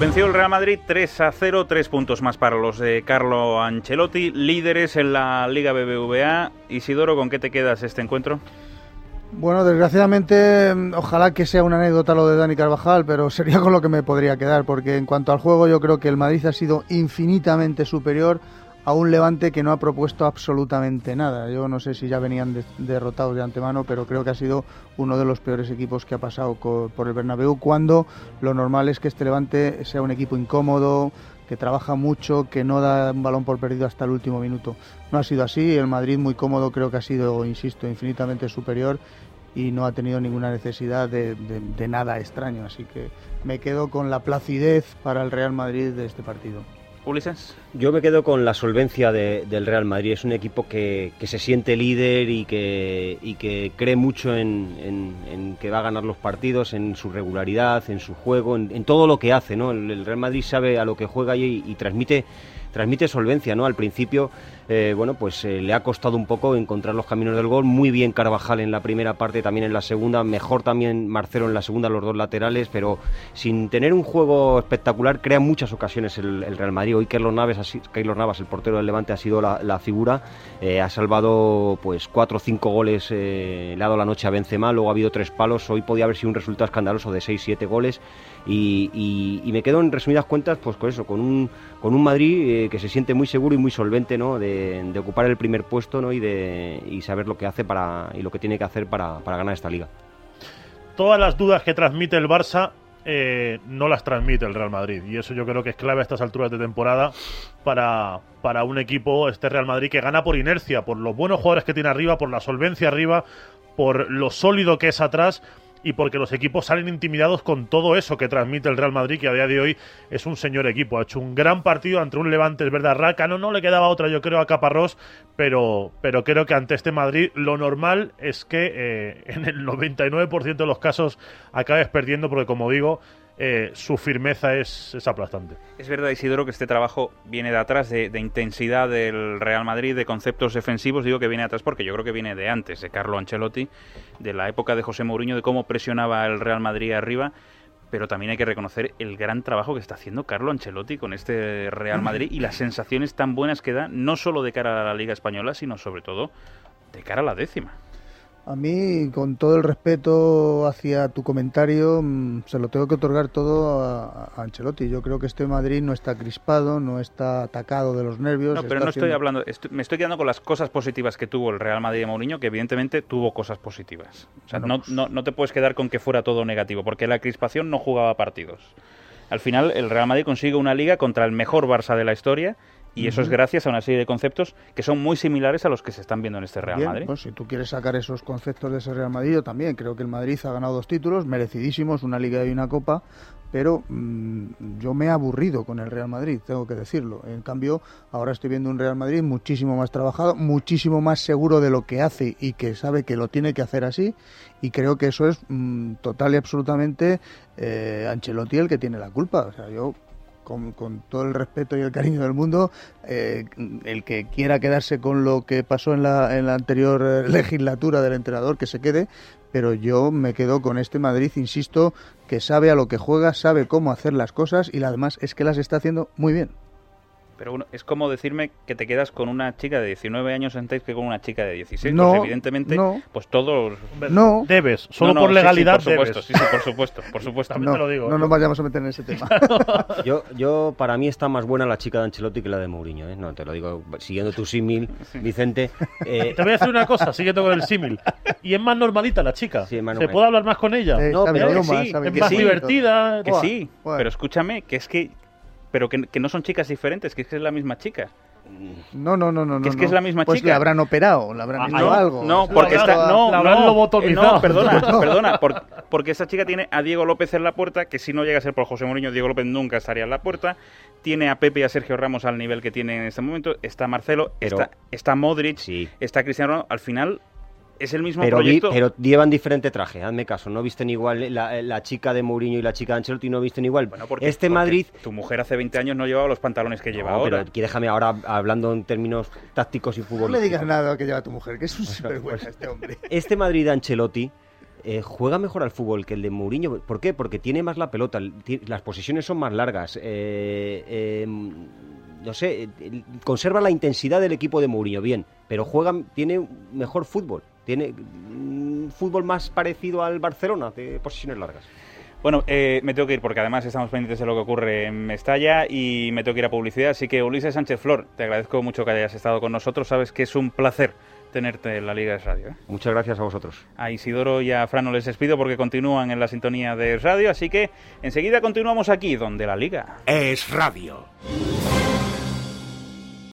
Venció el Real Madrid 3 a 0, tres puntos más para los de Carlo Ancelotti, líderes en la Liga BBVA. Isidoro, ¿con qué te quedas este encuentro? Bueno, desgraciadamente, ojalá que sea una anécdota lo de Dani Carvajal, pero sería con lo que me podría quedar, porque en cuanto al juego yo creo que el Madrid ha sido infinitamente superior a un Levante que no ha propuesto absolutamente nada. Yo no sé si ya venían derrotados de antemano, pero creo que ha sido uno de los peores equipos que ha pasado por el Bernabéu, cuando lo normal es que este Levante sea un equipo incómodo, que trabaja mucho, que no da un balón por perdido hasta el último minuto. No ha sido así, el Madrid muy cómodo creo que ha sido, insisto, infinitamente superior y no ha tenido ninguna necesidad de, de nada extraño, así que me quedo con la placidez para el Real Madrid de este partido. Ulises. Yo me quedo con la solvencia del Real Madrid. Es un equipo que, se siente líder y que, y que cree mucho en, que va a ganar los partidos, en su regularidad, en su juego, en, todo lo que hace. ¿no? El, Real Madrid sabe a lo que juega y transmite transmite solvencia, ¿no? Al principio, eh, bueno, pues eh, le ha costado un poco encontrar los caminos del gol. Muy bien Carvajal en la primera parte, también en la segunda. Mejor también Marcelo en la segunda, los dos laterales, pero sin tener un juego espectacular, crea muchas ocasiones el, Real Madrid. Hoy Keylor Navas, Navas, el portero del Levante, ha sido la, figura. Eh, ha salvado pues cuatro o cinco goles, le ha dado la noche a Benzema, luego ha habido tres palos. Hoy podía haber sido un resultado escandaloso de seis, siete goles. Y, me quedo en resumidas cuentas pues con eso, con un, con un Madrid que se siente muy seguro y muy solvente ¿no? de, ocupar el primer puesto ¿no? y, de, y saber lo que hace para, y lo que tiene que hacer para, para ganar esta liga. Todas las dudas que transmite el Barça eh, no las transmite el Real Madrid. Y eso yo creo que es clave a estas alturas de temporada para, para un equipo, este Real Madrid, que gana por inercia, por los buenos jugadores que tiene arriba, por la solvencia arriba, por lo sólido que es atrás y porque los equipos salen intimidados con todo eso que transmite el Real Madrid, que a día de hoy es un señor equipo. Ha hecho un gran partido ante un Levante, es verdad, Rácano, no le quedaba otra, yo creo, a Caparrós, pero, pero creo que ante este Madrid lo normal es que eh, en el 99% de los casos acabes perdiendo, porque como digo, eh, su firmeza es, aplastante. Es verdad, Isidoro, que este trabajo viene de atrás, de, intensidad del Real Madrid, de conceptos defensivos. Digo que viene de atrás porque yo creo que viene de antes, de Carlo Ancelotti, de la época de José Mourinho, de cómo presionaba el Real Madrid arriba. Pero también hay que reconocer el gran trabajo que está haciendo Carlo Ancelotti con este Real Madrid y las sensaciones tan buenas que da, no solo de cara a la Liga Española, sino sobre todo de cara a la décima. A mí, con todo el respeto hacia tu comentario, mm, se lo tengo que otorgar todo a, Ancelotti. Yo creo que este Madrid no está crispado, no está atacado de los nervios. No, pero no estoy hablando, me estoy quedando con las cosas positivas que tuvo el Real Madrid de Mourinho, que evidentemente tuvo cosas positivas. O sea, no, no, no te puedes quedar con que fuera todo negativo, porque la crispación no jugaba partidos. Al final, el Real Madrid consigue una liga contra el mejor Barça de la historia y eso es gracias a una serie de conceptos que son muy similares a los que se están viendo en este Real Madrid. Pues si tú quieres sacar esos conceptos de ese Real Madrid, yo también creo que el Madrid ha ganado dos títulos, merecidísimos, una Liga y una Copa, pero mm, yo me he aburrido con el Real Madrid, tengo que decirlo. En cambio, ahora estoy viendo un Real Madrid muchísimo más trabajado, muchísimo más seguro de lo que hace y que sabe que lo tiene que hacer así, y creo que eso es mm, total y absolutamente eh, Ancelotti el que tiene la culpa. O sea, yo con, todo el respeto y el cariño del mundo, eh, el que quiera quedarse con lo que pasó en la, en la anterior eh, legislatura del entrenador, que se quede, pero yo me quedo con este Madrid, insisto, que sabe a lo que juega, sabe cómo hacer las cosas y además es que las está haciendo muy bien. Pero bueno, es como decirme que te quedas con una chica de 19 años antes que con una chica de 16. No, pues evidentemente, pues todos... No. Debes, solo por legalidad sí, por supuesto, Sí, sí, por supuesto, por supuesto. no, lo digo. No nos vayamos a meter en ese tema. yo, yo, para mí está más buena la chica de Ancelotti que la de Mourinho, ¿eh? No, te lo digo, siguiendo tu símil, Vicente... Eh... Te voy a decir una cosa, siguiendo con el símil. Y es más normalita la chica. Sí, ¿Se puede hablar más con ella? no, pero sí, es más divertida. Que sí, pero escúchame, que es que pero que, no son chicas diferentes, que es que es la misma chica. No, no, no, no. Que es que es la misma pues chica. le habrán operado, le habrán hecho ah, algo. No, porque está, no, no, no, perdona, perdona, porque esa chica tiene a Diego López en la puerta, que si no llega a ser por José Mourinho, Diego López nunca estaría en la puerta. Tiene a Pepe y a Sergio Ramos al nivel que tiene en este momento. Está Marcelo, está, está Modric, está Cristiano Ronaldo. Al final es el mismo pero proyecto. pero llevan diferente traje, hazme caso. No visten igual la, chica de Mourinho y la chica de Ancelotti, no visten igual. Bueno, porque, este Madrid. Tu mujer hace 20 años no llevaba los pantalones que lleva ahora. Pero déjame ahora hablando en términos tácticos y fútbol. No le digas nada que lleva tu mujer, que es un sinvergüenza este hombre. Este Madrid de Ancelotti eh, juega mejor al fútbol que el de Mourinho. ¿Por qué? Porque tiene más la pelota, las posiciones son más largas. Eh, em, no sé, conserva la intensidad del equipo de Mourinho, bien, pero juega, tiene mejor fútbol, tiene un fútbol más parecido al Barcelona de posiciones largas. Bueno, eh, me tengo que ir porque además estamos pendientes de lo que ocurre en Mestalla y me tengo que ir a publicidad. Así que Ulises Sánchez Flor, te agradezco mucho que hayas estado con nosotros. Sabes que es un placer tenerte en la Liga de Radio. ¿eh? Muchas gracias a vosotros. A Isidoro y a Frano les despido porque continúan en la sintonía de radio. Así que enseguida continuamos aquí, donde la Liga es radio.